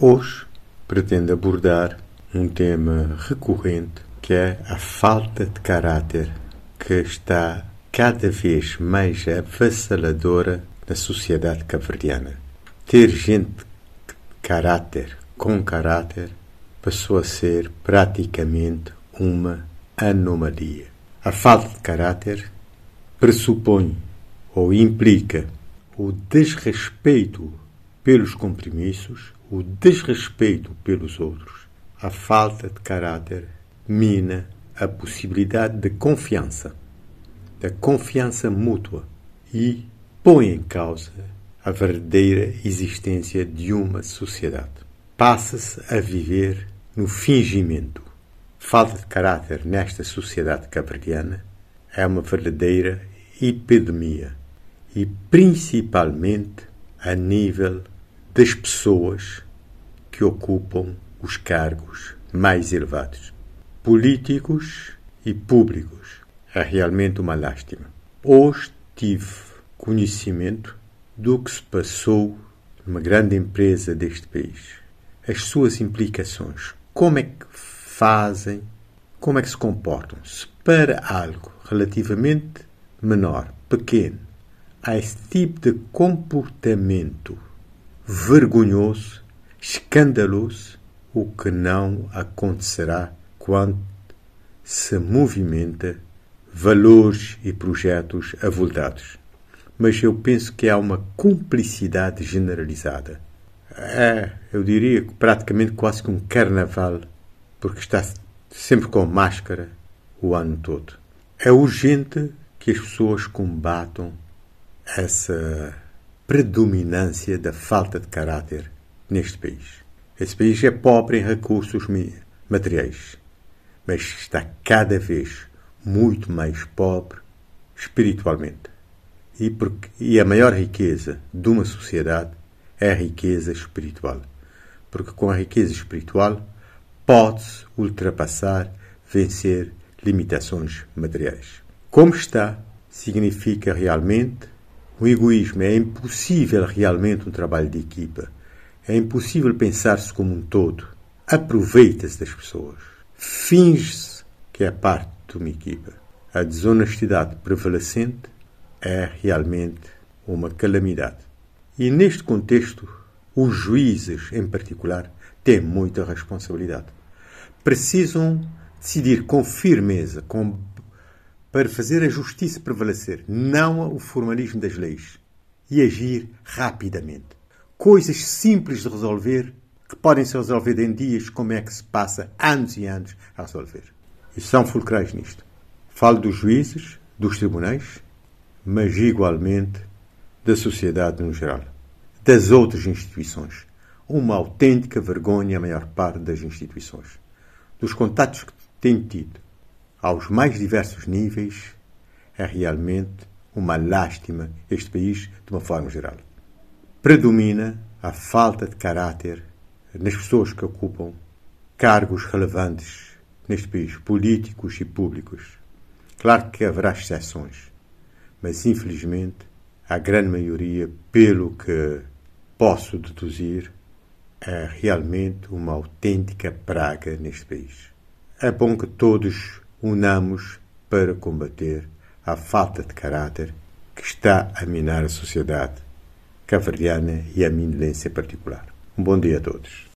Hoje pretendo abordar um tema recorrente que é a falta de caráter que está cada vez mais avassaladora na sociedade cabo-verdiana. Ter gente de caráter, com caráter, passou a ser praticamente uma anomalia. A falta de caráter pressupõe ou implica o desrespeito pelos compromissos, o desrespeito pelos outros, a falta de caráter mina a possibilidade de confiança, da confiança mútua e põe em causa a verdadeira existência de uma sociedade. Passa-se a viver no fingimento. Falta de caráter nesta sociedade cabrediana é uma verdadeira epidemia e principalmente a nível das pessoas que ocupam os cargos mais elevados, políticos e públicos. É realmente uma lástima. Hoje tive conhecimento do que se passou numa grande empresa deste país, as suas implicações, como é que fazem, como é que se comportam. Se para algo relativamente menor, pequeno, há esse tipo de comportamento vergonhoso, escandaloso, o que não acontecerá quando se movimenta valores e projetos avultados. Mas eu penso que há uma cumplicidade generalizada. É, eu diria praticamente quase que um carnaval, porque está sempre com máscara o ano todo. É urgente que as pessoas combatam essa predominância da falta de caráter neste país. Este país é pobre em recursos materiais, mas está cada vez muito mais pobre espiritualmente. E, porque, e a maior riqueza de uma sociedade é a riqueza espiritual. Porque com a riqueza espiritual pode-se ultrapassar, vencer limitações materiais. Como está, significa realmente o egoísmo. É impossível realmente um trabalho de equipa. É impossível pensar-se como um todo. Aproveita-se das pessoas. Finge-se que é parte de uma equipa. A desonestidade prevalecente é realmente uma calamidade. E neste contexto, os juízes, em particular, têm muita responsabilidade. Precisam decidir com firmeza, com, para fazer a justiça prevalecer, não o formalismo das leis, e agir rapidamente. Coisas simples de resolver que podem ser resolvidas em dias, como é que se passa anos e anos a resolver. E são fulcrais nisto. Falo dos juízes, dos tribunais, mas igualmente da sociedade no geral, das outras instituições. Uma autêntica vergonha a maior parte das instituições. Dos contatos que tenho tido aos mais diversos níveis, é realmente uma lástima este país de uma forma geral. Predomina a falta de caráter nas pessoas que ocupam cargos relevantes neste país, políticos e públicos. Claro que haverá exceções, mas infelizmente a grande maioria, pelo que posso deduzir, é realmente uma autêntica praga neste país. É bom que todos unamos para combater a falta de caráter que está a minar a sociedade caverdiana e a minilência particular. Um bom dia a todos.